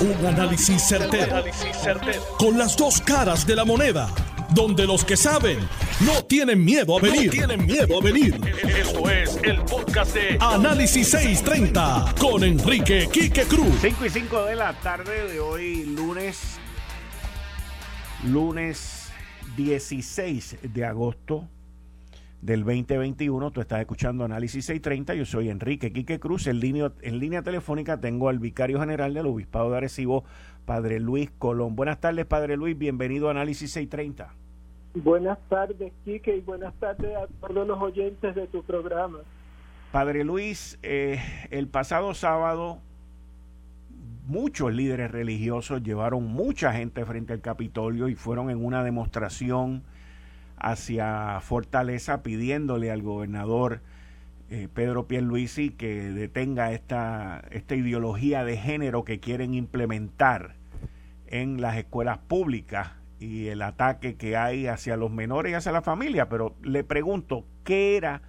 Un análisis certero, Con las dos caras de la moneda. Donde los que saben no tienen miedo a venir. tienen miedo a venir. Esto es el podcast de Análisis 630 con Enrique Quique Cruz. 5 y 5 de la tarde de hoy, lunes. Lunes 16 de agosto del 2021. Tú estás escuchando Análisis 630. Yo soy Enrique Quique Cruz. En línea, en línea telefónica tengo al vicario general del Obispado de Arecibo, Padre Luis Colón. Buenas tardes, Padre Luis. Bienvenido a Análisis 630. Buenas tardes, Quique, y buenas tardes a todos los oyentes de tu programa. Padre Luis, eh, el pasado sábado muchos líderes religiosos llevaron mucha gente frente al Capitolio y fueron en una demostración hacia Fortaleza pidiéndole al gobernador eh, Pedro Pierluisi que detenga esta, esta ideología de género que quieren implementar en las escuelas públicas y el ataque que hay hacia los menores y hacia la familia. Pero le pregunto, ¿qué era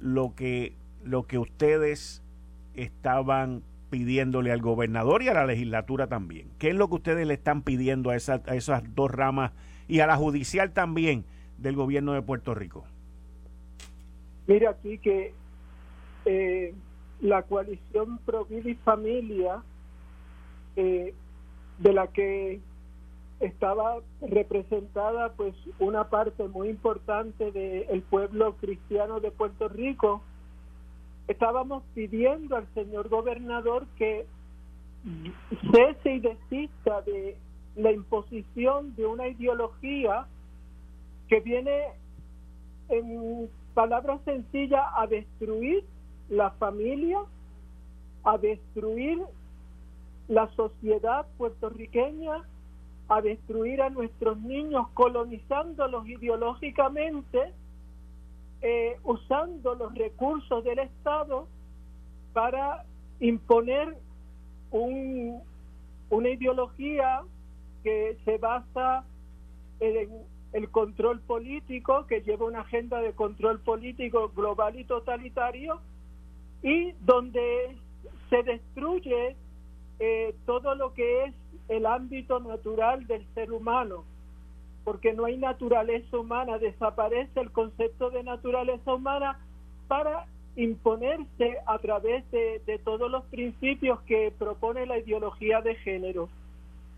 lo que, lo que ustedes estaban pidiéndole al gobernador y a la legislatura también? ¿Qué es lo que ustedes le están pidiendo a, a esas dos ramas y a la judicial también del gobierno de Puerto Rico? Mira aquí que eh, la coalición Pro y Familia, eh, de la que estaba representada pues una parte muy importante del pueblo cristiano de Puerto Rico, estábamos pidiendo al señor gobernador que cese y desista de la imposición de una ideología que viene en palabras sencillas a destruir la familia, a destruir la sociedad puertorriqueña, a destruir a nuestros niños, colonizándolos ideológicamente, eh, usando los recursos del Estado para imponer un, una ideología que se basa en, el control político, que lleva una agenda de control político global y totalitario, y donde se destruye eh, todo lo que es el ámbito natural del ser humano, porque no hay naturaleza humana, desaparece el concepto de naturaleza humana para imponerse a través de todos los principios que propone la ideología de género.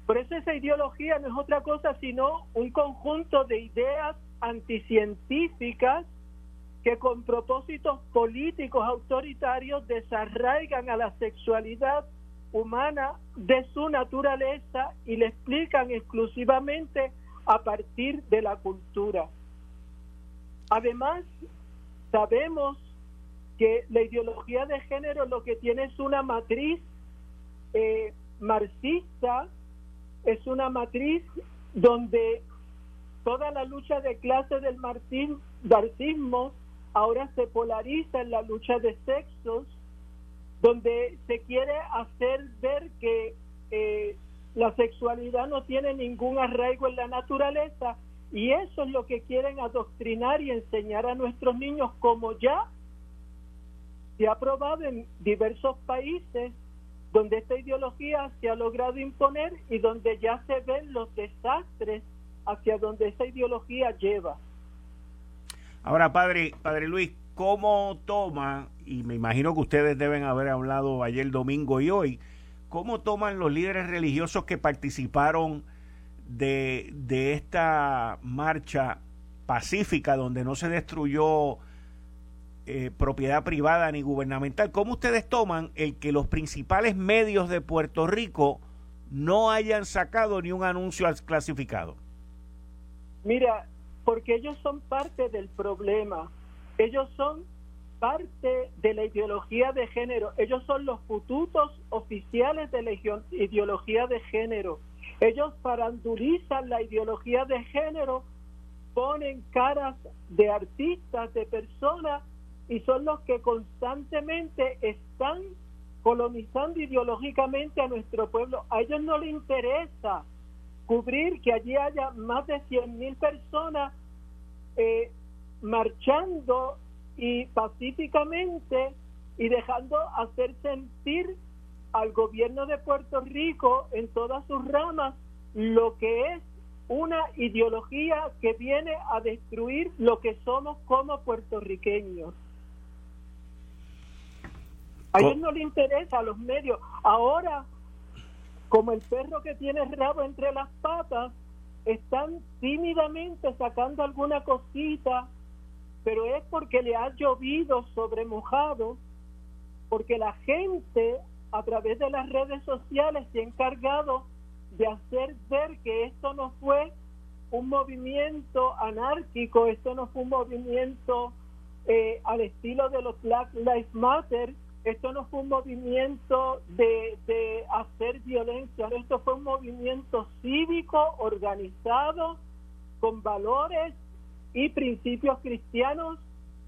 Por eso esa ideología no es otra cosa sino un conjunto de ideas anticientíficas que con propósitos políticos autoritarios desarraigan a la sexualidad humana de su naturaleza y le explican exclusivamente a partir de la cultura. Además, sabemos que la ideología de género lo que tiene es una matriz eh, marxista es una matriz donde toda la lucha de clase del marxismo ahora se polariza en la lucha de sexos, donde se quiere hacer ver que eh, la sexualidad no tiene ningún arraigo en la naturaleza y eso es lo que quieren adoctrinar y enseñar a nuestros niños como ya se ha probado en diversos países donde esta ideología se ha logrado imponer y donde ya se ven los desastres hacia donde esa ideología lleva. Ahora, padre, padre Luis, ¿cómo toma, y me imagino que ustedes deben haber hablado ayer domingo y hoy, cómo toman los líderes religiosos que participaron de, de esta marcha pacífica donde no se destruyó eh, propiedad privada ni gubernamental. ¿Cómo ustedes toman el que los principales medios de Puerto Rico no hayan sacado ni un anuncio clasificado? Mira, porque ellos son parte del problema. Ellos son parte de la ideología de género. Ellos son los fututos oficiales de la ideología de género. Ellos parandulizan la ideología de género, ponen caras de artistas, de personas y son los que constantemente están colonizando ideológicamente a nuestro pueblo. A ellos no les interesa cubrir que allí haya más de 100 mil personas eh, marchando y pacíficamente y dejando hacer sentir al gobierno de Puerto Rico en todas sus ramas lo que es una ideología que viene a destruir lo que somos como puertorriqueños. A ellos no le interesa a los medios. Ahora, como el perro que tiene el rabo entre las patas, están tímidamente sacando alguna cosita, pero es porque le ha llovido sobre mojado, porque la gente a través de las redes sociales se ha encargado de hacer ver que esto no fue un movimiento anárquico, esto no fue un movimiento eh, al estilo de los Black Lives Matter, esto no fue un movimiento de, hacer violencia, esto fue un movimiento cívico, organizado, con valores y principios cristianos,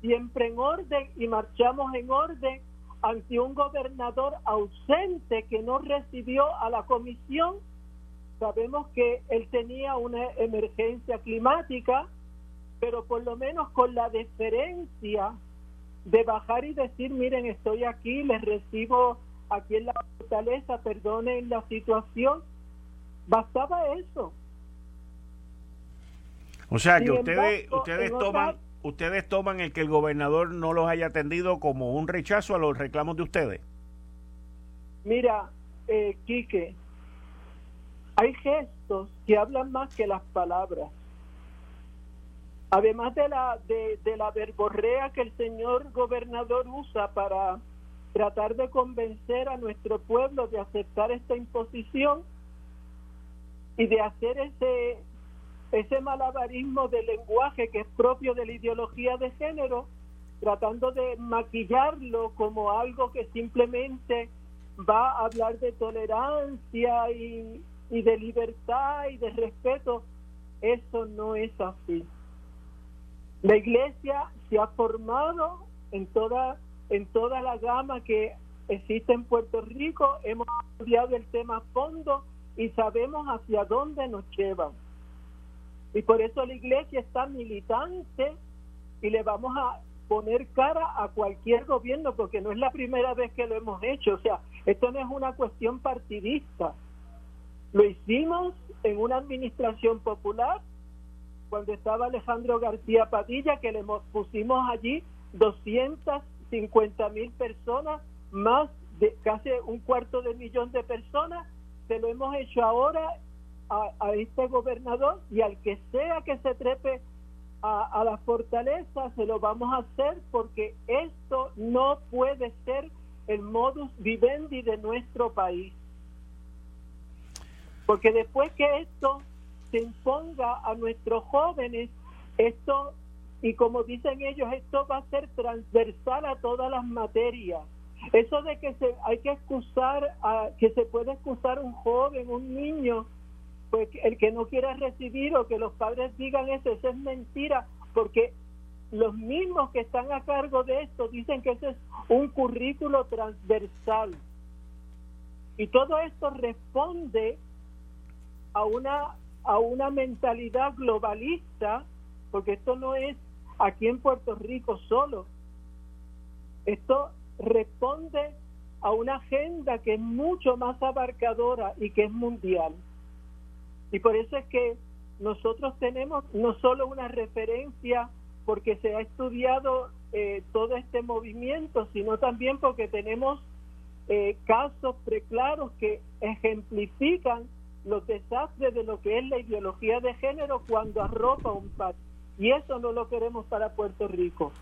siempre en orden y marchamos en orden ante un gobernador ausente que no recibió a la comisión. Sabemos que él tenía una emergencia climática, pero por lo menos con la deferencia de bajar y decir, miren, estoy aquí, les recibo aquí en la fortaleza, perdonen la situación, bastaba eso. O sea, que ustedes, ustedes toman... ¿Ustedes toman el que el gobernador no los haya atendido como un rechazo a los reclamos de ustedes? Mira, eh, Quique, hay gestos que hablan más que las palabras. Además de la, de, la verborrea que el señor gobernador usa para tratar de convencer a nuestro pueblo de aceptar esta imposición y de hacer ese, ese malabarismo de lenguaje que es propio de la ideología de género, tratando de maquillarlo como algo que simplemente va a hablar de tolerancia y, y de libertad y de respeto, eso no es así. La iglesia se ha formado en toda, en toda la gama que existe en Puerto Rico, hemos estudiado el tema a fondo y sabemos hacia dónde nos llevan. Y por eso la iglesia está militante y le vamos a poner cara a cualquier gobierno porque no es la primera vez que lo hemos hecho. O sea, esto no es una cuestión partidista. Lo hicimos en una administración popular, cuando estaba Alejandro García Padilla, que le pusimos allí 250 mil personas, más de casi un cuarto de millón de personas. Se lo hemos hecho ahora a, este gobernador y al que sea que se trepe a, a, la fortaleza, se lo vamos a hacer porque esto no puede ser el modus vivendi de nuestro país. Porque después que esto se imponga a nuestros jóvenes, esto, y como dicen ellos, esto va a ser transversal a todas las materias. Eso de que se, hay que excusar, a, que se puede excusar un joven, un niño, pues el que no quiera recibir o que los padres digan eso, eso es mentira, porque los mismos que están a cargo de esto dicen que ese es un currículo transversal. Y todo esto responde a una, a una mentalidad globalista, porque esto no es aquí en Puerto Rico solo. Esto responde a una agenda que es mucho más abarcadora y que es mundial. Y por eso es que nosotros tenemos no solo una referencia porque se ha estudiado eh, todo este movimiento, sino también porque tenemos eh, casos preclaros que ejemplifican los desastres de lo que es la ideología de género cuando arropa un país. Y eso no lo queremos para Puerto Rico.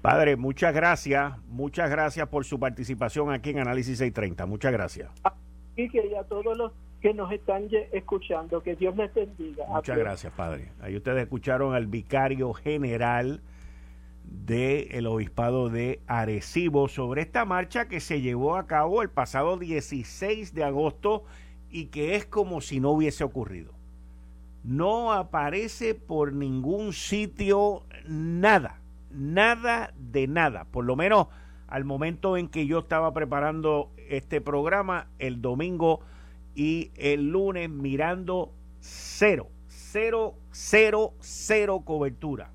Padre, muchas gracias, muchas gracias por su participación aquí en Análisis 630. Muchas gracias. Y que a todos los que nos están escuchando, que Dios les bendiga. Muchas gracias, Padre. Ahí ustedes escucharon al vicario general del obispado de Arecibo sobre esta marcha que se llevó a cabo el pasado 16 de agosto y que es como si no hubiese ocurrido. No aparece por ningún sitio nada, nada de nada, por lo menos al momento en que yo estaba preparando este programa el domingo y el lunes mirando cero, cero, cero, cero cobertura.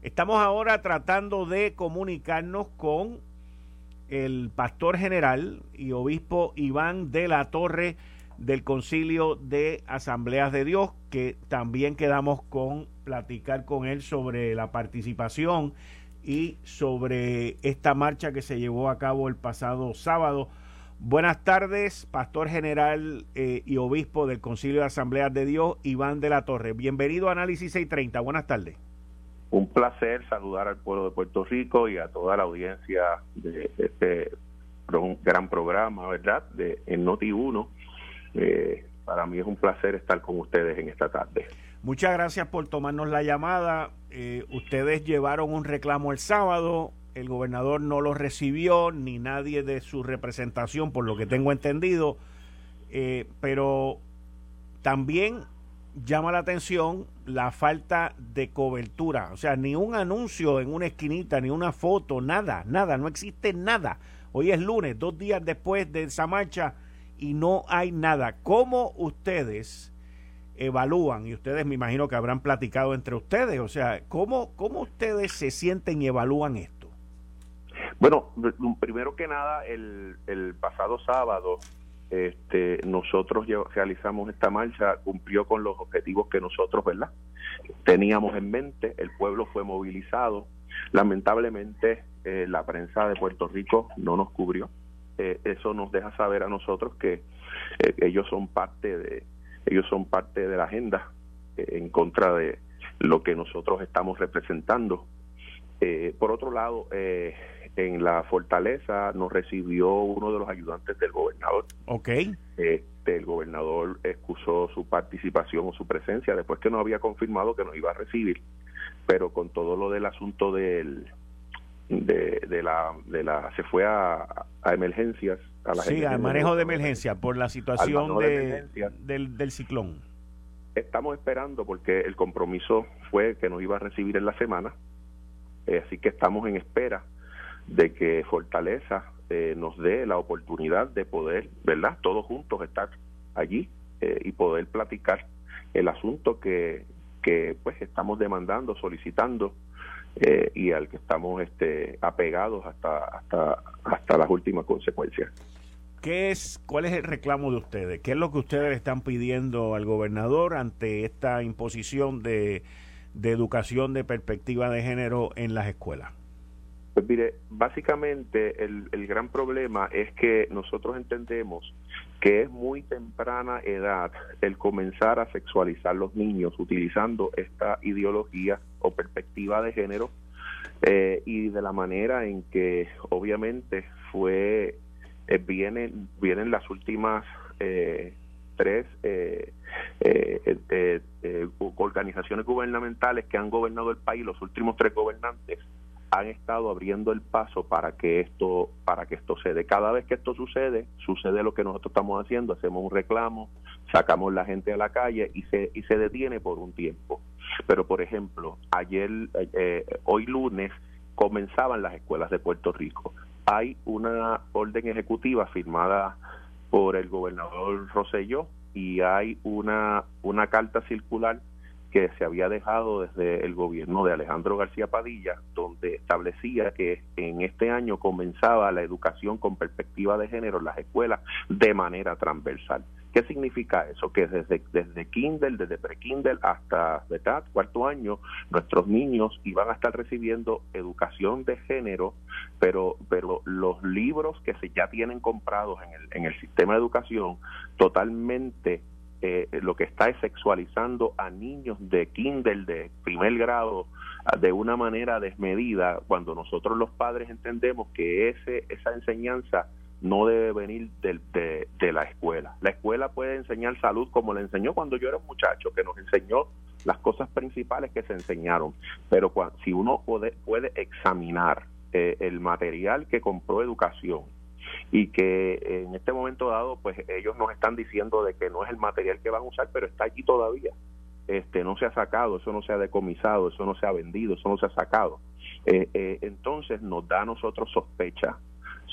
Estamos ahora tratando de comunicarnos con el pastor general y obispo Iván de la Torre del Concilio de Asambleas de Dios, que también quedamos con platicar con él sobre la participación y sobre esta marcha que se llevó a cabo el pasado sábado. Buenas tardes, Pastor General eh, y Obispo del Concilio de Asambleas de Dios, Iván de la Torre. Bienvenido a Análisis 630. Buenas tardes. Un placer saludar al pueblo de Puerto Rico y a toda la audiencia de este gran programa, ¿verdad? De en Noti 1. Eh, para mí es un placer estar con ustedes en esta tarde. Muchas gracias por tomarnos la llamada. Eh, ustedes llevaron un reclamo el sábado, el gobernador no lo recibió, ni nadie de su representación, por lo que tengo entendido, eh, pero también llama la atención la falta de cobertura, o sea, ni un anuncio en una esquinita, ni una foto, nada, nada, no existe nada. Hoy es lunes, dos días después de esa marcha, y no hay nada. ¿Cómo ustedes evalúan, y ustedes me imagino que habrán platicado entre ustedes, o sea, ¿cómo, cómo ustedes se sienten y evalúan esto? Bueno, primero que nada, el, el pasado sábado este, nosotros realizamos esta marcha, cumplió con los objetivos que nosotros, ¿verdad? Teníamos en mente, el pueblo fue movilizado, lamentablemente eh, la prensa de Puerto Rico no nos cubrió, eh, eso nos deja saber a nosotros que eh, ellos son parte de ellos son parte de la agenda en contra de lo que nosotros estamos representando. por otro lado, en la fortaleza nos recibió uno de los ayudantes del gobernador. Ok. Este, el gobernador excusó su participación o su presencia después que no había confirmado que nos iba a recibir, pero con todo lo del asunto del de, de la de la se fue a, a emergencias a la sí al manejo de emergencia por la situación de, del, del ciclón. Estamos esperando porque el compromiso fue que nos iba a recibir en la semana eh, así que estamos en espera de que Fortaleza eh, nos dé la oportunidad de poder, ¿verdad? Todos juntos estar allí eh, y poder platicar el asunto que, que pues estamos demandando, solicitando eh, y al que estamos este, apegados hasta, hasta, hasta las últimas consecuencias. ¿Qué es, ¿Cuál es el reclamo de ustedes? ¿Qué es lo que ustedes le están pidiendo al gobernador ante esta imposición de, de educación de perspectiva de género en las escuelas? Pues mire, básicamente el, el, gran problema es que nosotros entendemos que es muy temprana edad el comenzar a sexualizar los niños utilizando esta ideología o perspectiva de género eh, y de la manera en que obviamente fue eh, vienen vienen las últimas eh, tres eh, eh, organizaciones gubernamentales que han gobernado el país los últimos tres gobernantes han estado abriendo el paso para que esto para que esto sucede. Cada vez que esto sucede, sucede lo que nosotros estamos haciendo, hacemos un reclamo, sacamos la gente a la calle y se y se detiene por un tiempo. Pero por ejemplo, ayer eh, hoy lunes comenzaban las escuelas de Puerto Rico. Hay una orden ejecutiva firmada por el gobernador Roselló y hay una una carta circular que se había dejado desde el gobierno de Alejandro García Padilla, donde establecía que en este año comenzaba la educación con perspectiva de género en las escuelas de manera transversal. ¿Qué significa eso? Que desde, desde Kindle, desde pre-Kindle hasta ¿verdad? cuarto año, nuestros niños iban a estar recibiendo educación de género, pero, pero los libros que se ya tienen comprados en el, en el sistema de educación totalmente eh, lo que está es sexualizando a niños de kinder, de primer grado, de una manera desmedida, cuando nosotros los padres entendemos que ese, esa enseñanza no debe venir de, de, la escuela. La escuela puede enseñar salud como le enseñó cuando yo era un muchacho, que nos enseñó las cosas principales que se enseñaron. Pero si uno puede, puede examinar eh, el material que compró educación, y que en este momento dado pues ellos nos están diciendo de que no es el material que van a usar pero está allí todavía. Este no se ha sacado eso no se ha decomisado eso no se ha vendido eso no se ha sacado. Eh, eh, entonces nos da a nosotros sospecha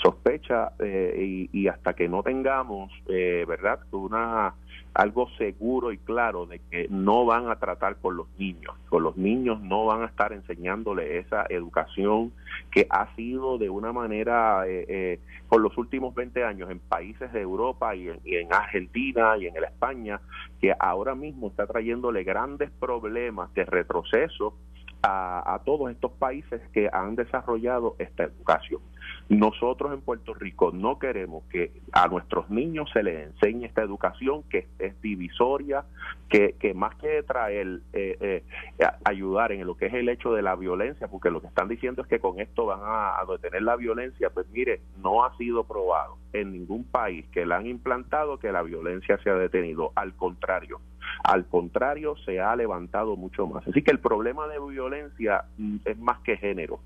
sospecha eh, y, hasta que no tengamos, eh, ¿verdad?, una algo seguro y claro de que no van a tratar con los niños, con los niños no van a estar enseñándole esa educación que ha sido de una manera eh, eh, por los últimos 20 años en países de Europa y en, Argentina y en España, que ahora mismo está trayéndole grandes problemas de retroceso a, todos estos países que han desarrollado esta educación. Nosotros en Puerto Rico no queremos que a nuestros niños se les enseñe esta educación que es divisoria, que, que más que traer, eh, eh, ayudar en lo que es el hecho de la violencia, porque lo que están diciendo es que con esto van a, a detener la violencia, pues mire, no ha sido probado en ningún país que la han implantado que la violencia se ha detenido. Al contrario, al contrario, se ha levantado mucho más. Así que el problema de violencia mm, es más que género.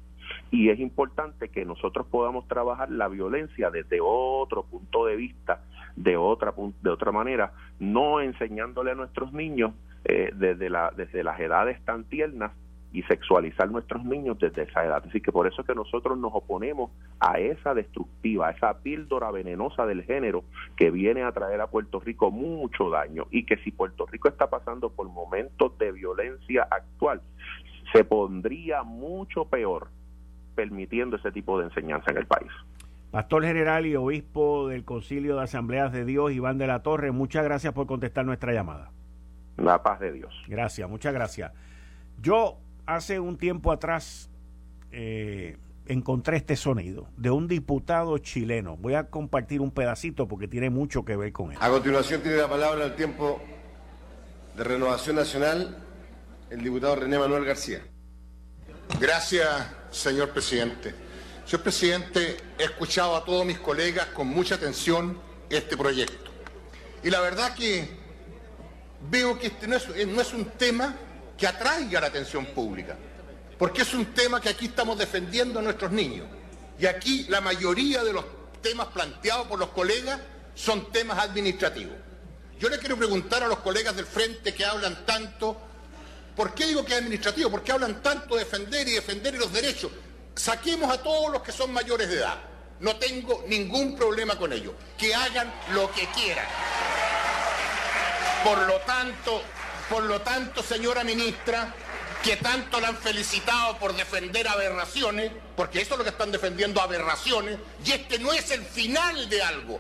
Y es importante que nosotros podamos trabajar la violencia desde otro punto de vista, de otra, de otra manera, no enseñándole a nuestros niños eh, desde, la, desde las edades tan tiernas y sexualizar nuestros niños desde esa edad. Así que por eso es que nosotros nos oponemos a esa destructiva, a esa píldora venenosa del género que viene a traer a Puerto Rico mucho daño y que si Puerto Rico está pasando por momentos de violencia actual, se pondría mucho peor permitiendo ese tipo de enseñanza en el país. Pastor General y Obispo del Concilio de Asambleas de Dios, Iván de la Torre, muchas gracias por contestar nuestra llamada. La paz de Dios. Gracias, muchas gracias. Yo hace un tiempo atrás eh, encontré este sonido de un diputado chileno. Voy a compartir un pedacito porque tiene mucho que ver con él. A continuación tiene la palabra el tiempo de Renovación Nacional el diputado René Manuel García. Gracias, señor presidente. Señor presidente, he escuchado a todos mis colegas con mucha atención este proyecto. Y la verdad que veo que este no es un tema que atraiga la atención pública, porque es un tema que aquí estamos defendiendo a nuestros niños. Y aquí la mayoría de los temas planteados por los colegas son temas administrativos. Yo le quiero preguntar a los colegas del frente que hablan tanto, ¿por qué digo que es administrativo? ¿Por qué hablan tanto de defender y defender los derechos? Saquemos a todos los que son mayores de edad. No tengo ningún problema con ello. Que hagan lo que quieran. Por lo tanto, por lo tanto, señora ministra, que tanto la han felicitado por defender aberraciones, porque eso es lo que están defendiendo, aberraciones, y este no es el final de algo.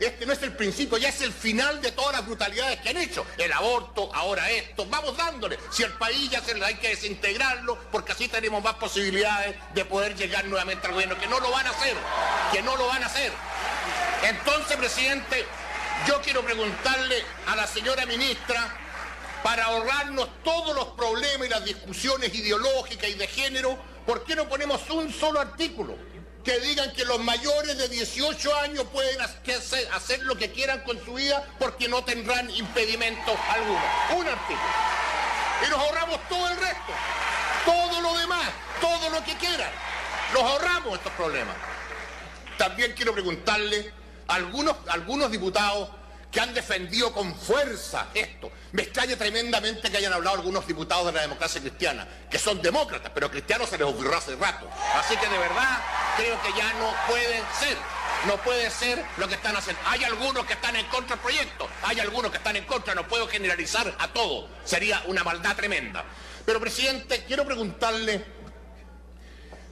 Este no es el principio, ya es el final de todas las brutalidades que han hecho. El aborto, ahora esto, vamos dándole. Si el país ya se le hay que desintegrarlo, porque así tenemos más posibilidades de poder llegar nuevamente al gobierno, que no lo van a hacer, que no lo van a hacer. Entonces, presidente, yo quiero preguntarle a la señora ministra para ahorrarnos todos los problemas y las discusiones ideológicas y de género, ¿por qué no ponemos un solo artículo? Que digan que los mayores de 18 años pueden hacer lo que quieran con su vida porque no tendrán impedimento alguno. Un artículo. Y nos ahorramos todo el resto. Todo lo demás, todo lo que quieran. Nos ahorramos estos problemas. También quiero preguntarle algunos, algunos diputados que han defendido con fuerza esto. Me extraña tremendamente que hayan hablado algunos diputados de la democracia cristiana, que son demócratas, pero cristianos se les ocurrió hace rato. Así que de verdad creo que ya no pueden ser. No puede ser lo que están haciendo. Hay algunos que están en contra del proyecto, hay algunos que están en contra, no puedo generalizar a todo. Sería una maldad tremenda. Pero, presidente, quiero preguntarle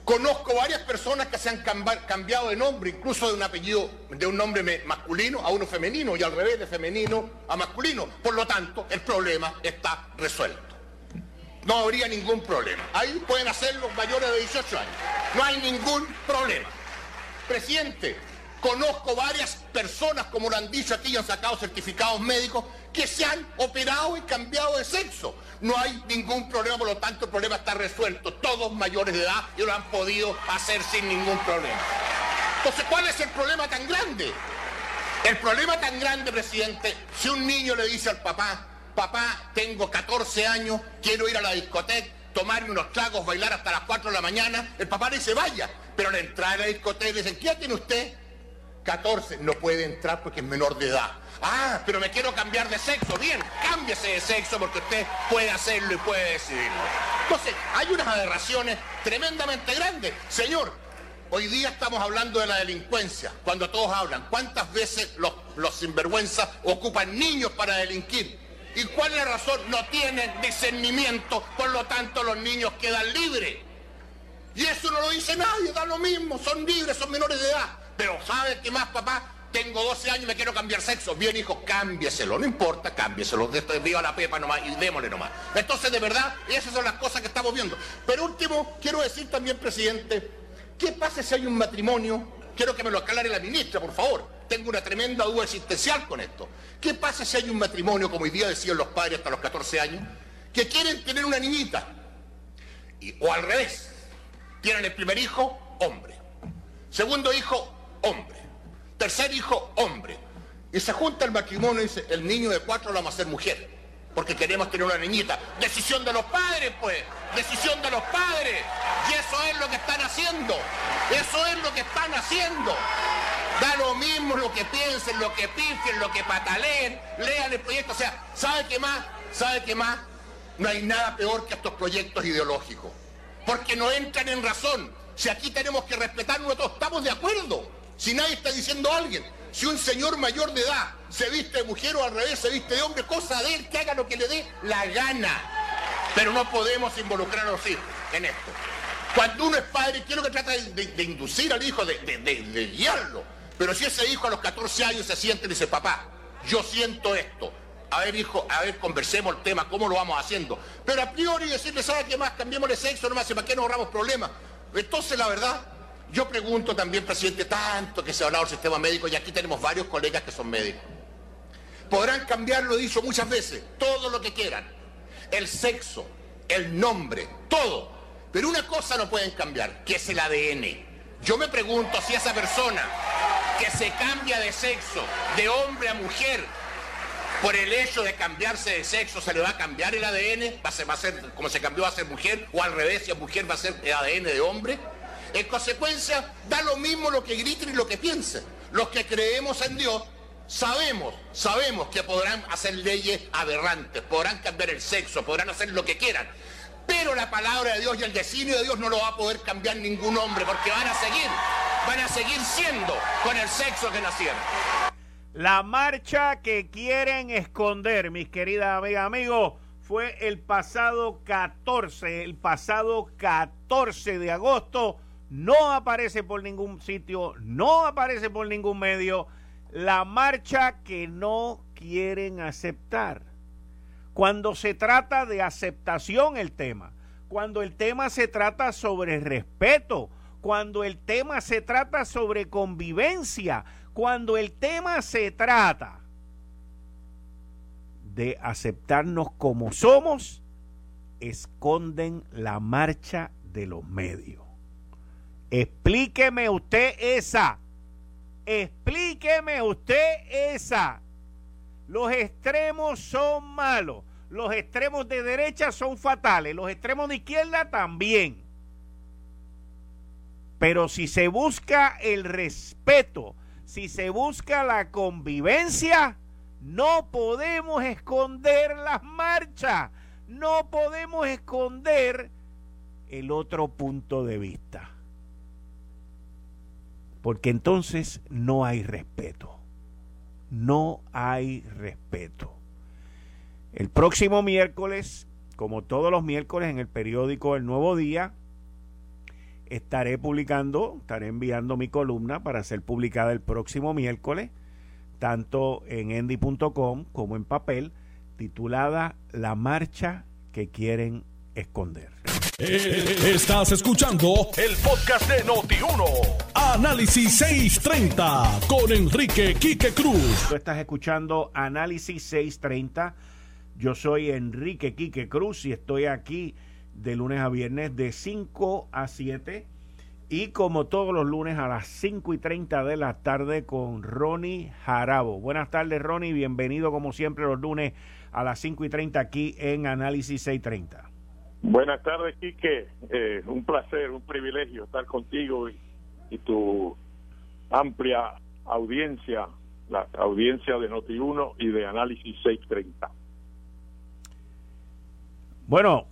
Conozco varias personas que se han cambiado de nombre, incluso de un apellido, de un nombre masculino a uno femenino y al revés, de femenino a masculino. Por lo tanto, el problema está resuelto. No habría ningún problema. Ahí pueden hacer los mayores de 18 años. No hay ningún problema. Presidente, conozco varias personas, como lo han dicho aquí, y han sacado certificados médicos, que se han operado y cambiado de sexo no hay ningún problema, por lo tanto el problema está resuelto. Todos mayores de edad y lo han podido hacer sin ningún problema. Entonces, ¿cuál es el problema tan grande? El problema tan grande, presidente, si un niño le dice al papá, papá, tengo 14 años, quiero ir a la discoteca, tomarme unos tragos, bailar hasta las 4 de la mañana, el papá le dice, vaya, pero al entrar a la discoteca le dicen, ¿qué tiene usted? 14, no puede entrar porque es menor de edad. Ah, pero me quiero cambiar de sexo. Bien, cámbiese de sexo porque usted puede hacerlo y puede decidirlo. Entonces, hay unas aberraciones tremendamente grandes. Señor, Hoy día estamos hablando de la delincuencia, cuando todos hablan. ¿Cuántas veces los, los sinvergüenzas ocupan niños para delinquir? ¿Y cuál es la razón? No tienen discernimiento, por lo tanto los niños quedan libres. Y eso no lo dice nadie, da lo mismo, son libres, son menores de edad. Pero ¿sabe qué más, papá? Tengo 12 años y me quiero cambiar sexo. Bien, hijo, cámbieselo. No importa, cámbieselo. Viva la pepa nomás y démosle nomás. Entonces, de verdad, esas son las cosas que estamos viendo. Pero último, quiero decir también, presidente, ¿qué pasa si hay un matrimonio? Quiero que me lo aclare la ministra, por favor. Tengo una tremenda duda existencial con esto. ¿Qué pasa si hay un matrimonio, como hoy día decían los padres hasta los 14 años, que quieren tener una niñita? Y, o al revés, tienen el primer hijo, hombre. Segundo hijo, hombre. Tercer hijo, hombre. Y se junta el matrimonio y dice, el niño de cuatro lo vamos a hacer mujer, porque queremos tener una niñita. Decisión de los padres, pues. Decisión de los padres. Y eso es lo que están haciendo. Eso es lo que están haciendo. Da lo mismo lo que piensen, lo que pifien, lo que pataleen, lean el proyecto. O sea, ¿sabe qué más? ¿Sabe qué más? No hay nada peor que estos proyectos ideológicos. Porque no entran en razón. Si aquí tenemos que respetarnos todos, estamos de acuerdo. Si nadie está diciendo a alguien, si un señor mayor de edad se viste de mujer o al revés se viste de hombre, cosa de él, que haga lo que le dé la gana. Pero no podemos involucrar a los hijos en esto. Cuando uno es padre, quiero que trata de, inducir al hijo, de, de, guiarlo. Pero si ese hijo a los 14 años se siente y dice, papá, yo siento esto. A ver, hijo, a ver, conversemos el tema, cómo lo vamos haciendo. Pero a priori decirle, ¿sabe qué más? Cambiemos de sexo, nomás, ¿para qué nos ahorramos problemas? Entonces, la verdad, yo pregunto también, presidente, tanto que se ha hablado del sistema médico y aquí tenemos varios colegas que son médicos. Podrán cambiar, lo he dicho muchas veces, todo lo que quieran. El sexo, el nombre, todo. Pero una cosa no pueden cambiar, que es el ADN. Yo me pregunto si esa persona que se cambia de sexo, de hombre a mujer, por el hecho de cambiarse de sexo, ¿se le va a cambiar el ADN? ¿Va a ser, va a ser como se cambió a ser mujer? ¿O al revés, si es mujer va a ser el ADN de hombre? En consecuencia, da lo mismo lo que griten y lo que piensen. Los que creemos en Dios sabemos, sabemos que podrán hacer leyes aberrantes, podrán cambiar el sexo, podrán hacer lo que quieran. Pero la palabra de Dios y el designio de Dios no lo va a poder cambiar ningún hombre, porque van a seguir, van a seguir siendo con el sexo que nacieron. La marcha que quieren esconder, mis queridas amigas, amigos, fue el pasado 14, el pasado 14 de agosto no aparece por ningún sitio, no aparece por ningún medio la marcha que no quieren aceptar. Cuando se trata de aceptación el tema, cuando el tema se trata sobre respeto, cuando el tema se trata sobre convivencia, cuando el tema se trata de aceptarnos como somos, esconden la marcha de los medios. Explíqueme usted esa. Explíqueme usted esa. Los extremos son malos. Los extremos de derecha son fatales. Los extremos de izquierda también. Pero si se busca el respeto, si se busca la convivencia, no podemos esconder las marchas. No podemos esconder el otro punto de vista porque entonces no hay respeto. No hay respeto. El próximo miércoles, como todos los miércoles en el periódico El Nuevo Día, estaré publicando, estaré enviando mi columna para ser publicada el próximo miércoles, tanto en endy.com como en papel, titulada La marcha que quieren esconder. Eh, estás escuchando el podcast de Noti1. Análisis 630 con Enrique Quique Cruz. Tú estás escuchando Análisis 630. Yo soy Enrique Quique Cruz y estoy aquí de lunes a viernes de 5 a 7. Y como todos los lunes a las 5 y 30 de la tarde con Ronnie Jarabo. Buenas tardes, Ronnie. Bienvenido como siempre los lunes a las 5 y 30 aquí en Análisis 630. Buenas tardes, Quique. Eh, un placer, un privilegio estar contigo y, tu amplia audiencia, la audiencia de Noti1 y de Análisis 630. Bueno,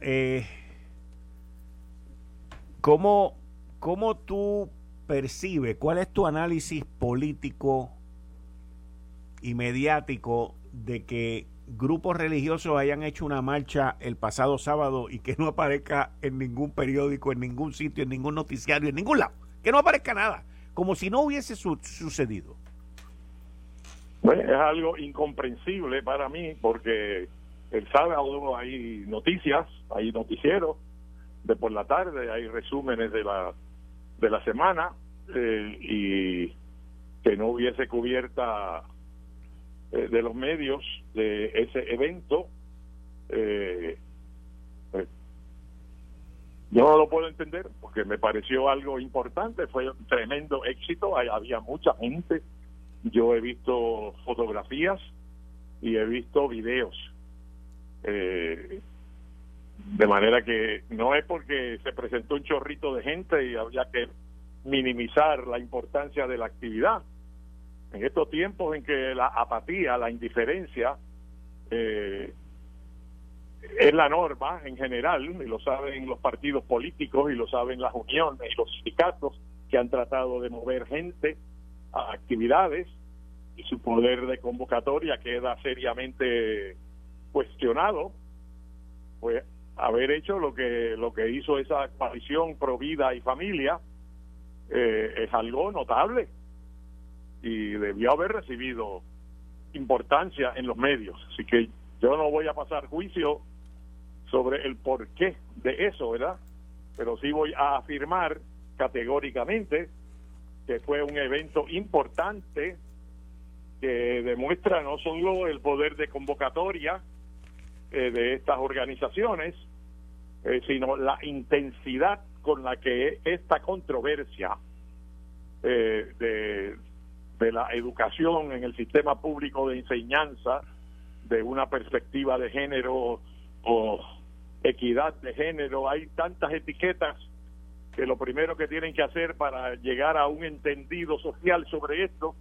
eh, ¿cómo, ¿cómo tú percibes, cuál es tu análisis político y mediático de que grupos religiosos hayan hecho una marcha el pasado sábado y que no aparezca en ningún periódico, en ningún sitio, en ningún noticiario, en ningún lado, que no aparezca nada, como si no hubiese sucedido. Bueno, es algo incomprensible para mí porque el sábado hay noticias, hay noticieros de por la tarde, hay resúmenes de la de la semana eh, y que no hubiese cubierta eh, de los medios de ese evento. Eh, pues, yo no lo puedo entender porque me pareció algo importante, fue un tremendo éxito, había mucha gente, yo he visto fotografías y he visto videos. Eh, de manera que no es porque se presentó un chorrito de gente y había que minimizar la importancia de la actividad, en estos tiempos en que la apatía, la indiferencia eh, es la norma en general, y lo saben los partidos políticos y lo saben las uniones y los sindicatos que han tratado de mover gente a actividades y su poder de convocatoria queda seriamente cuestionado, pues haber hecho lo que lo que hizo esa coalición pro vida y familia eh, es algo notable y debió haber recibido importancia en los medios. Así que yo no voy a pasar juicio sobre el porqué de eso, ¿verdad? Pero sí voy a afirmar categóricamente que fue un evento importante que demuestra no solo el poder de convocatoria eh, de estas organizaciones, eh, sino la intensidad con la que esta controversia eh, de de la educación en el sistema público de enseñanza de una perspectiva de género o equidad de género. Hay tantas etiquetas que lo primero que tienen que hacer para llegar a un entendido social sobre esto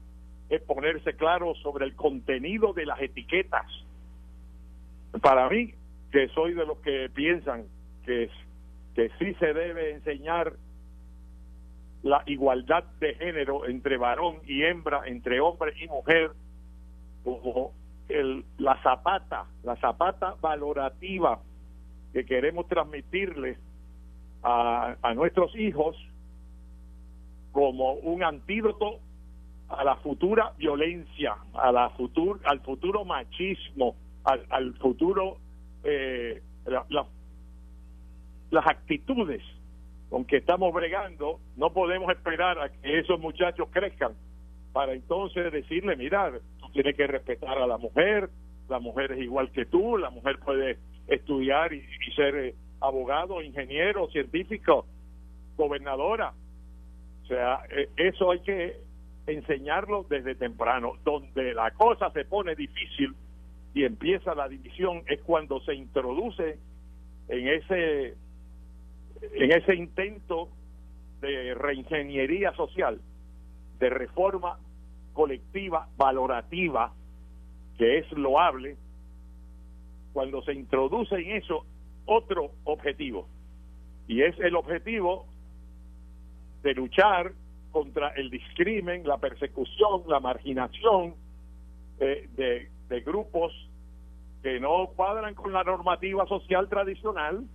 es ponerse claro sobre el contenido de las etiquetas. Para mí, que soy de los que piensan que, que sí se debe enseñar la igualdad de género entre varón y hembra, entre hombre y mujer, como el, la zapata, la zapata valorativa que queremos transmitirles a, a nuestros hijos como un antídoto a la futura violencia, a la futur, al futuro machismo, al, al futuro eh, las actitudes con que estamos bregando, no podemos esperar a que esos muchachos crezcan para entonces decirle, mira, tú tienes que respetar a la mujer, la mujer es igual que tú, la mujer puede estudiar y, ser eh, abogado, ingeniero, científico, gobernadora. O sea, eh, eso hay que enseñarlo desde temprano. Donde la cosa se pone difícil y empieza la división es cuando se introduce en ese en ese intento de reingeniería social, de reforma colectiva valorativa, que es loable, cuando se introduce en eso otro objetivo, y es el objetivo de luchar contra el discrimen, la persecución, la marginación eh, de, de grupos que no cuadran con la normativa social tradicional,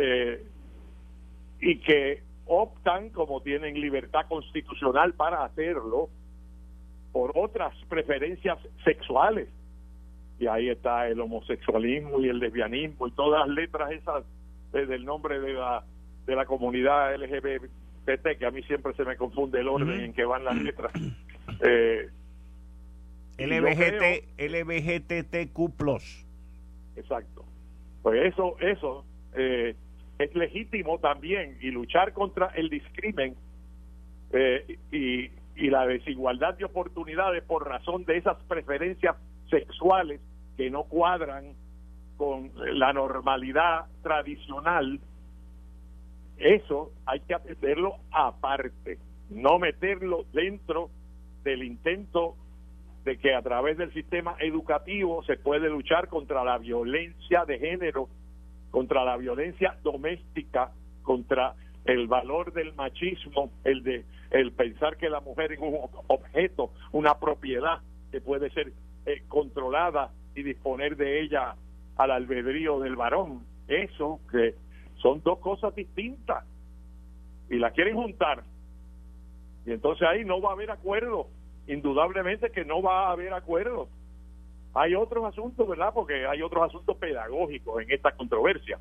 eh, y que optan, como tienen libertad constitucional para hacerlo, por otras preferencias sexuales. Y ahí está el homosexualismo y el lesbianismo y todas las letras esas del nombre de la, de la comunidad LGBT, que a mí siempre se me confunde el orden en que van las letras. Eh, LBGT, LBGTQ+. Exacto. Pues eso, eso eh, es legítimo también y luchar contra el discrimen eh, y, y la desigualdad de oportunidades por razón de esas preferencias sexuales que no cuadran con la normalidad tradicional, eso hay que atenderlo aparte, no meterlo dentro del intento de que a través del sistema educativo se puede luchar contra la violencia de género contra la violencia doméstica, contra el valor del machismo, el de el pensar que la mujer es un objeto, una propiedad que puede ser eh, controlada y disponer de ella al albedrío del varón. Eso que son dos cosas distintas y la quieren juntar. Y entonces ahí no va a haber acuerdo, indudablemente que no va a haber acuerdo. Hay otros asuntos, ¿verdad? Porque hay otros asuntos pedagógicos en esta controversia,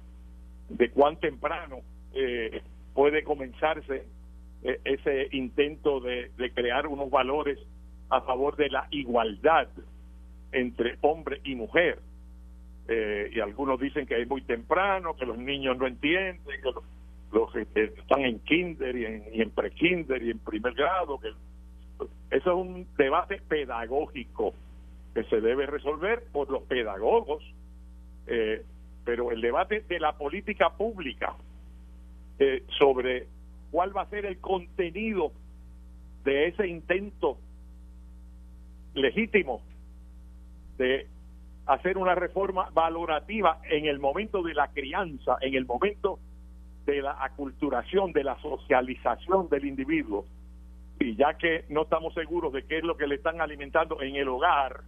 de cuán temprano eh, puede comenzarse eh, ese intento de, crear unos valores a favor de la igualdad entre hombre y mujer. Eh, y algunos dicen que es muy temprano, que los niños no entienden, que los, que están en kinder y en, y en pre-kinder y en primer grado, que eso es un debate pedagógico que se debe resolver por los pedagogos, eh, pero el debate de la política pública eh, sobre cuál va a ser el contenido de ese intento legítimo de hacer una reforma valorativa en el momento de la crianza, en el momento de la aculturación, de la socialización del individuo. Y ya que no estamos seguros de qué es lo que le están alimentando en el hogar,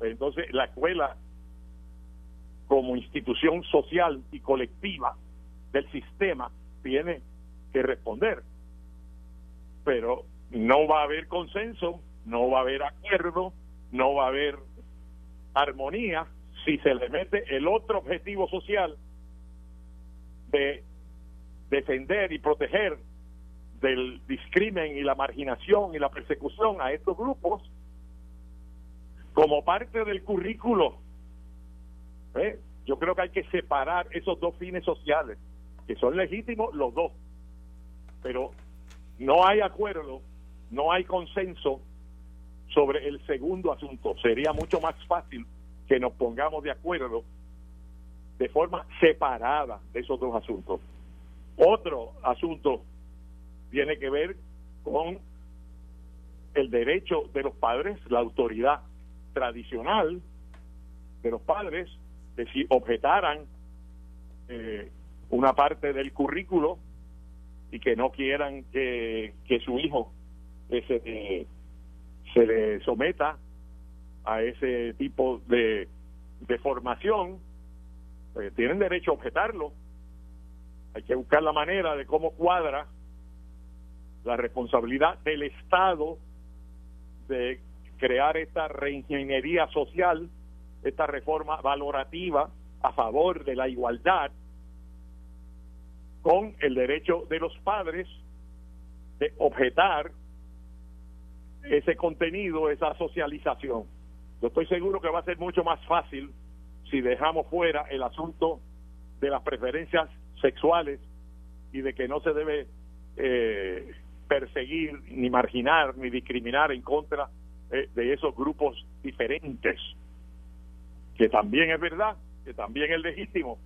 entonces, la escuela, como institución social y colectiva del sistema, tiene que responder. Pero no va a haber consenso, no va a haber acuerdo, no va a haber armonía si se le mete el otro objetivo social de defender y proteger del discrimen y la marginación y la persecución a estos grupos como parte del currículo. ¿eh? Yo creo que hay que separar esos dos fines sociales, que son legítimos los dos, pero no hay acuerdo, no hay consenso sobre el segundo asunto. Sería mucho más fácil que nos pongamos de acuerdo de forma separada de esos dos asuntos. Otro asunto tiene que ver con el derecho de los padres, la autoridad tradicional de los padres de si objetaran eh, una parte del currículo y que no quieran que, que su hijo se, se le someta a ese tipo de, de formación, pues tienen derecho a objetarlo. Hay que buscar la manera de cómo cuadra la responsabilidad del Estado de crear esta reingeniería social, esta reforma valorativa a favor de la igualdad con el derecho de los padres de objetar ese contenido, esa socialización. Yo estoy seguro que va a ser mucho más fácil si dejamos fuera el asunto de las preferencias sexuales y de que no se debe eh, perseguir, ni marginar, ni discriminar en contra eh, de esos grupos diferentes, que también es verdad, que también es legítimo,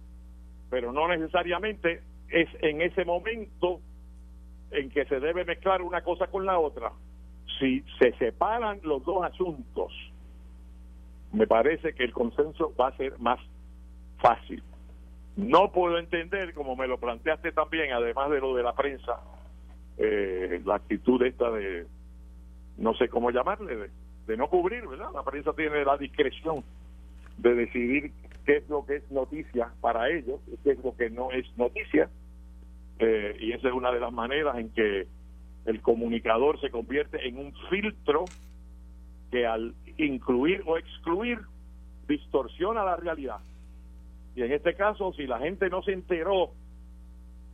pero no necesariamente es en ese momento en que se debe mezclar una cosa con la otra. Si se separan los dos asuntos, me parece que el consenso va a ser más fácil. No puedo entender, como me lo planteaste también, además de lo de la prensa, eh, la actitud esta de no sé cómo llamarle, de, no cubrir, ¿verdad? La prensa tiene la discreción de decidir qué es lo que es noticia para ellos y qué es lo que no es noticia. Eh, y esa es una de las maneras en que el comunicador se convierte en un filtro que al incluir o excluir distorsiona la realidad. Y en este caso, si la gente no se enteró,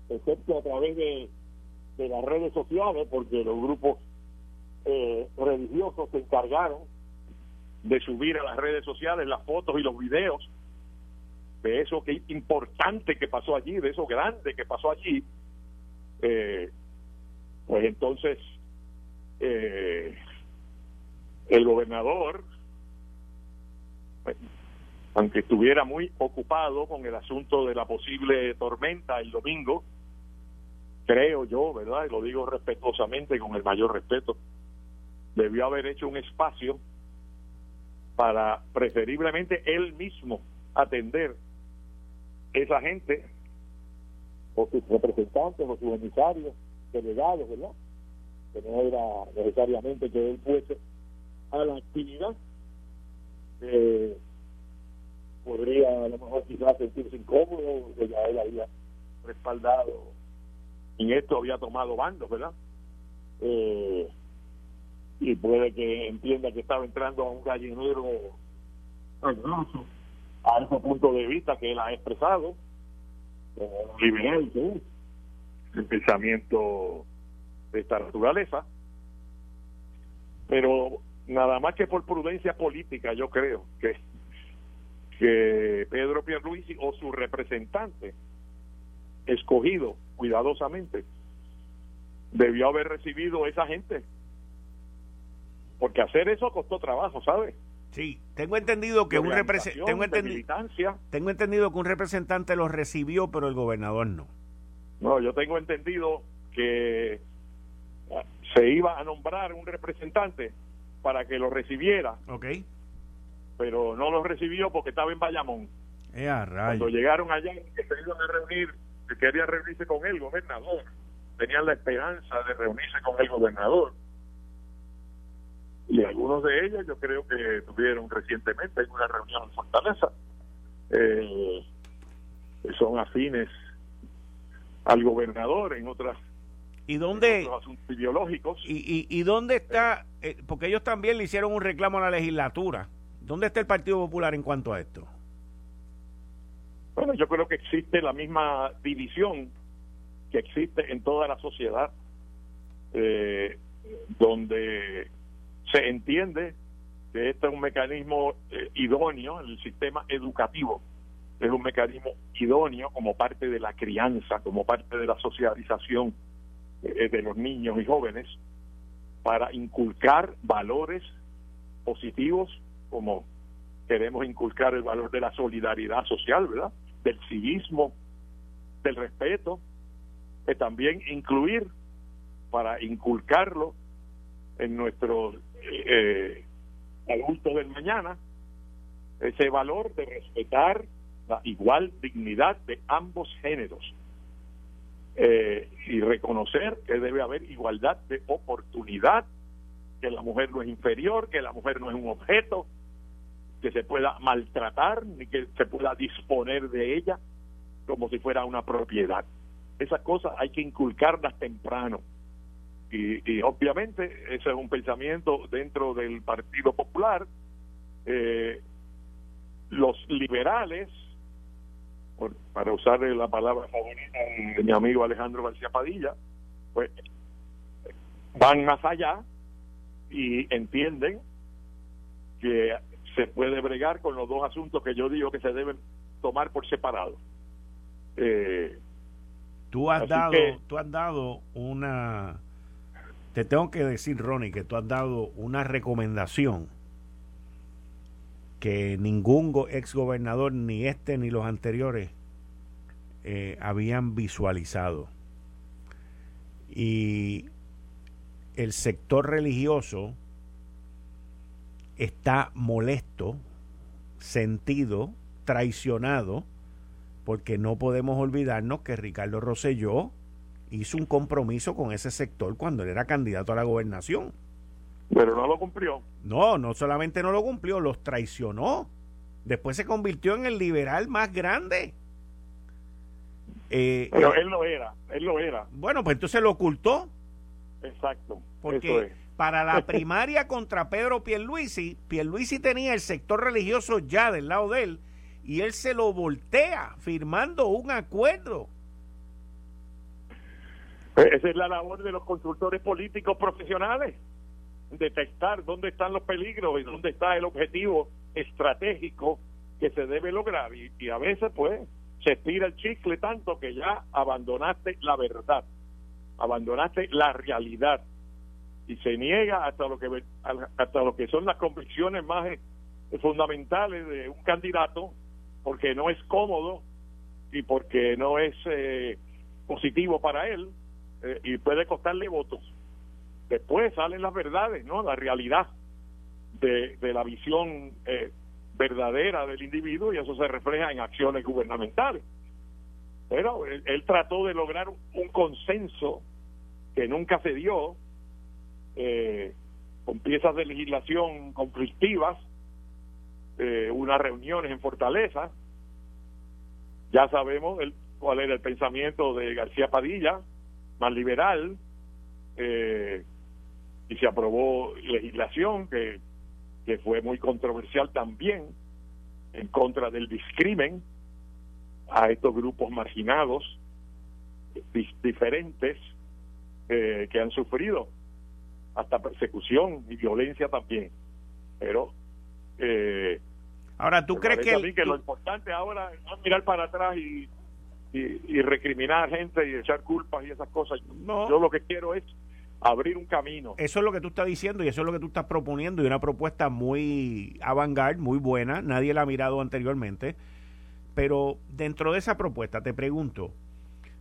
excepto a través de, de las redes sociales, porque los grupos eh, religiosos se encargaron de subir a las redes sociales las fotos y los videos de eso que importante que pasó allí, de eso grande que pasó allí, eh, pues entonces eh, el gobernador, pues, aunque estuviera muy ocupado con el asunto de la posible tormenta el domingo, creo yo, ¿verdad? Y lo digo respetuosamente, con el mayor respeto, debió haber hecho un espacio para preferiblemente él mismo atender esa gente o sus representantes o sus emisarios, delegados, ¿verdad? Que no era necesariamente que él fuese a la actividad. Eh, podría a lo mejor quizás sentirse incómodo, que ya él había respaldado y esto había tomado bandos, ¿verdad? Eh, y puede que entienda que estaba entrando a un gallinero a ese punto de vista que él ha expresado, liberal, el pensamiento de esta naturaleza, pero nada más que por prudencia política, yo creo que que Pedro Pierluisi o su representante escogido cuidadosamente debió haber recibido esa gente porque hacer eso costó trabajo, ¿sabes? Sí, tengo entendido que un representante tengo, tengo entendido que un representante lo recibió, pero el gobernador no. No, yo tengo entendido que ah, se iba a nombrar un representante para que lo recibiera. Ok. Pero no lo recibió porque estaba en Bayamón. Eh, Cuando llegaron allá, que se iban a reunir, que quería reunirse con el gobernador, tenían la esperanza de reunirse con el gobernador y algunos de ellos yo creo que tuvieron recientemente en una reunión en Fortaleza eh, son afines al gobernador en otras ¿Y dónde, asuntos ideológicos. ¿Y, y, dónde está? Eh, porque ellos también le hicieron un reclamo a la legislatura. ¿Dónde está el Partido Popular en cuanto a esto? Bueno, yo creo que existe la misma división que existe en toda la sociedad, eh, donde se entiende que este es un mecanismo eh, idóneo en el sistema educativo, es un mecanismo idóneo como parte de la crianza, como parte de la socialización eh, de los niños y jóvenes, para inculcar valores positivos como queremos inculcar el valor de la solidaridad social, ¿verdad? Del civismo, del respeto, que también incluir para inculcarlo en nuestros eh, adultos del mañana ese valor de respetar la igual dignidad de ambos géneros eh, y reconocer que debe haber igualdad de oportunidad, que la mujer no es inferior, que la mujer no es un objeto, que se pueda maltratar ni que se pueda disponer de ella como si fuera una propiedad. Esas cosas hay que inculcarlas temprano y, obviamente ese es un pensamiento dentro del Partido Popular. Eh, los liberales, para usar la palabra favorita de mi amigo Alejandro García Padilla, pues van más allá y entienden que se puede bregar con los dos asuntos que yo digo que se deben tomar por separado. Eh, tú has dado, tú has dado una te tengo que decir, Ronnie, que tú has dado una recomendación que ningún ex gobernador, ni este ni los anteriores, eh, habían visualizado. Y el sector religioso está molesto, sentido, traicionado, porque no podemos olvidarnos que Ricardo Rosselló hizo un compromiso con ese sector cuando él era candidato a la gobernación. Pero no lo cumplió. No, no solamente no lo cumplió, los traicionó. Después se convirtió en el liberal más grande. Eh, Pero él lo era, él lo era. Bueno, pues entonces lo ocultó. Exacto. Porque para la primaria contra Pedro Pierluisi, Pierluisi tenía el sector religioso ya del lado de él y él se lo voltea firmando un acuerdo eh, esa es la labor de los consultores políticos profesionales, detectar dónde están los peligros y dónde está el objetivo estratégico que se debe lograr. Y, a veces, pues, se estira el chicle tanto que ya abandonaste la verdad, abandonaste la realidad y se niega hasta lo que hasta lo que son las convicciones más eh, fundamentales de un candidato porque no es cómodo y porque no es eh, positivo para él eh, y puede costarle votos. Después salen las verdades, ¿no? La realidad de, de la visión eh, verdadera del individuo y eso se refleja en acciones gubernamentales. Pero él, trató de lograr un consenso que nunca se dio eh, con piezas de legislación conflictivas, eh, unas reuniones en Fortaleza. Ya sabemos el, cuál era el pensamiento de García Padilla, más liberal, eh, y se aprobó legislación que, que fue muy controversial también en contra del discrimen a estos grupos marginados diferentes eh, que han sufrido hasta persecución y violencia también. Pero eh, ahora tú crees que, que lo importante ahora no es mirar para atrás y, y, recriminar gente y echar culpas y esas cosas no. yo lo que quiero es abrir un camino. Eso es lo que tú estás diciendo y eso es lo que tú estás proponiendo y una propuesta muy avant muy buena, nadie la ha mirado anteriormente, pero dentro de esa propuesta te pregunto,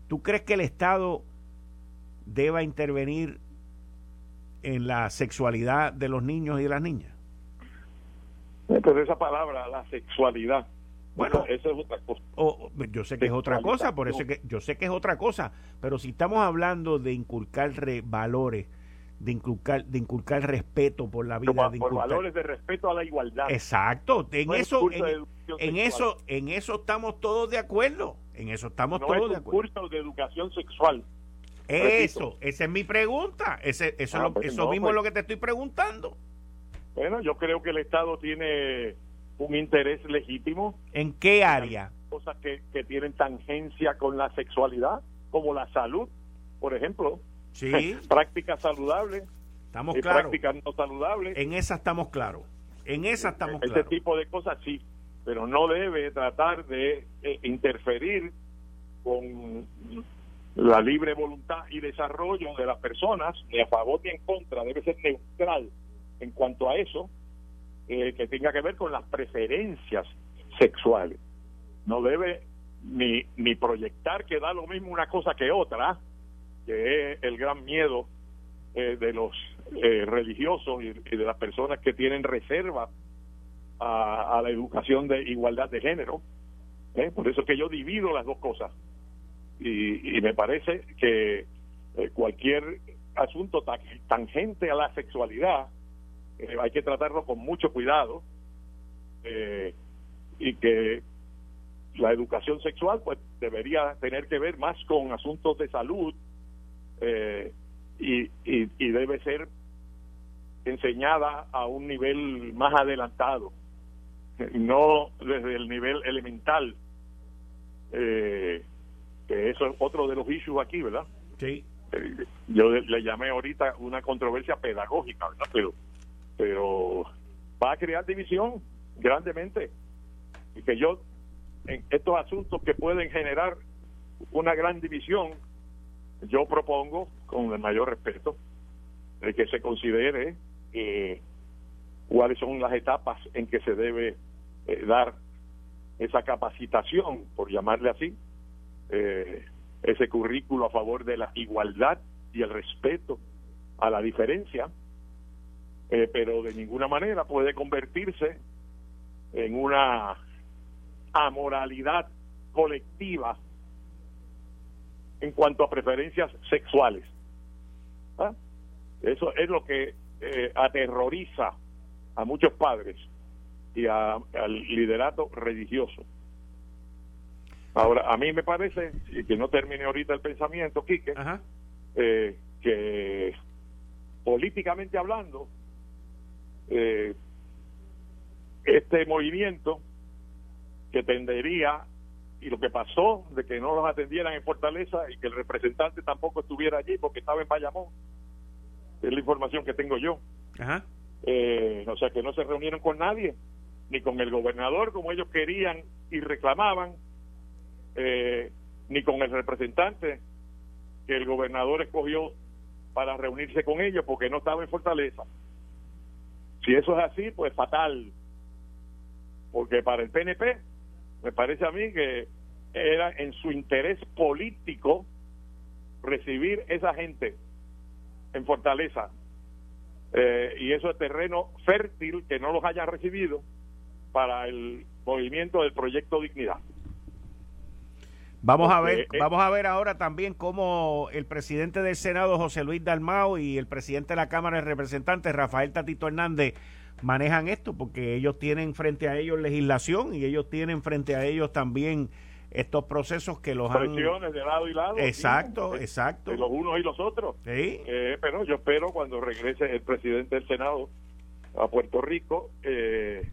¿tú crees que el Estado deba intervenir en la sexualidad de los niños y de las niñas? Pues esa palabra, la sexualidad. Bueno, eso es otra cosa. yo sé que es otra cosa, por eso que yo sé que es otra cosa, pero si estamos hablando de inculcar valores, de inculcar de inculcar respeto por la vida, de por valores de respeto a la igualdad. Exacto, en eso en, eso en eso estamos todos de acuerdo, en eso estamos todos de acuerdo. curso de educación sexual. Eso, esa es mi pregunta, ese eso, ah, pues eso mismo es pues. lo que te estoy preguntando. Bueno, yo creo que el Estado tiene un interés legítimo. ¿En qué área? Cosas que, que tienen tangencia con la sexualidad, como la salud, por ejemplo. Sí. prácticas saludables. Estamos claros. Prácticas no saludables. En esa estamos claros. En esa estamos Ese tipo de cosas sí, pero no debe tratar de eh, interferir con la libre voluntad y desarrollo de las personas, ni a favor ni en contra, debe ser neutral en cuanto a eso, eh, que tenga que ver con las preferencias sexuales. No debe ni, ni proyectar que da lo mismo una cosa que otra, que es el gran miedo eh, de los eh, religiosos y, de las personas que tienen reserva a, la educación de igualdad de género. Por eso es que yo divido las dos cosas. Y, y me parece que cualquier asunto tangente a la sexualidad eh, hay que tratarlo con mucho cuidado eh, y que la educación sexual pues debería tener que ver más con asuntos de salud eh, y, y, debe ser enseñada a un nivel más adelantado no desde el nivel elemental que eso es otro de los issues aquí verdad sí. Yo le llamé ahorita una controversia pedagógica verdad pero pero va a crear división grandemente. Y que yo, en estos asuntos que pueden generar una gran división, yo propongo, con el mayor respeto, de que se considere eh, cuáles son las etapas en que se debe eh, dar esa capacitación, por llamarle así, eh, ese currículo a favor de la igualdad y el respeto a la diferencia, eh, pero de ninguna manera puede convertirse en una amoralidad colectiva en cuanto a preferencias sexuales. ¿Ah? Eso es lo que eh, aterroriza a muchos padres y al liderato religioso. Ahora, a mí me parece, y que no termine ahorita el pensamiento, Quique, eh, que políticamente hablando, eh, este movimiento que tendería y lo que pasó de que no los atendieran en Fortaleza y que el representante tampoco estuviera allí porque estaba en Bayamón es la información que tengo yo. Eh, o sea que no se reunieron con nadie ni con el gobernador como ellos querían y reclamaban eh, ni con el representante que el gobernador escogió para reunirse con ellos porque no estaba en Fortaleza si eso es así, pues fatal. Porque para el PNP, me parece a mí que era en su interés político recibir esa gente en Fortaleza. Eh, y eso es terreno fértil que no los hayan recibido para el movimiento del proyecto Dignidad. Vamos a ver, eh, vamos a ver ahora también cómo el presidente del Senado, José Luis Dalmao, y el presidente de la Cámara de Representantes, Rafael Tatito Hernández, manejan esto, porque ellos tienen frente a ellos legislación y ellos tienen frente a ellos también estos procesos que los presiones de lado y lado exacto exacto. de los unos y los otros. Sí. Eh, pero yo espero cuando regrese el presidente del senado a Puerto Rico eh,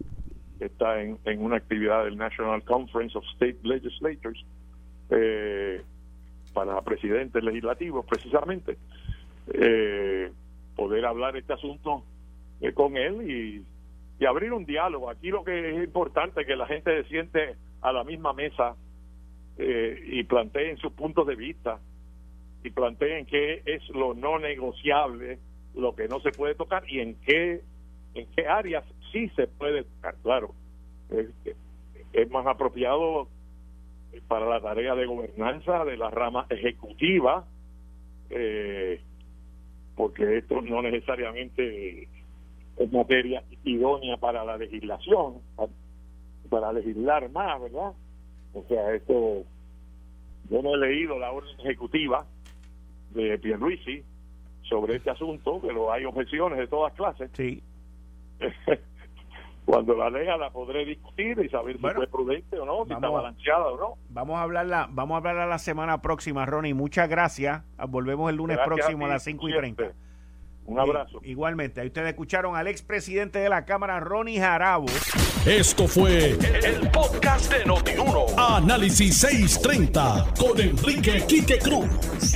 está en, en una actividad del National Conference of State Legislators eh, para presidentes legislativos precisamente eh, poder hablar este asunto eh, con él y, y abrir un diálogo aquí lo que es importante es que la gente se siente a la misma mesa eh, y planteen sus puntos de vista y planteen qué es lo no negociable, lo que no se puede tocar y en qué en qué áreas sí se puede tocar. Claro, es, más apropiado para la tarea de gobernanza de la rama ejecutiva, eh, porque esto no necesariamente es materia idónea para la legislación, para legislar más, ¿verdad? O sea, esto, yo no he leído la orden ejecutiva de Pierluisi sobre este asunto, pero hay objeciones de todas clases. Sí. Cuando la lea la podré discutir y saber si fue prudente o no, si está balanceada o no. Vamos a hablarla, vamos a hablarla la semana próxima, Ronnie. Muchas gracias. Volvemos el lunes próximo a, las 5 y 30. Un abrazo. igualmente, ahí ustedes escucharon al expresidente de la Cámara, Ronnie Jarabo. Esto fue el, podcast de Notiuno. Análisis 630 con Enrique Quique Cruz.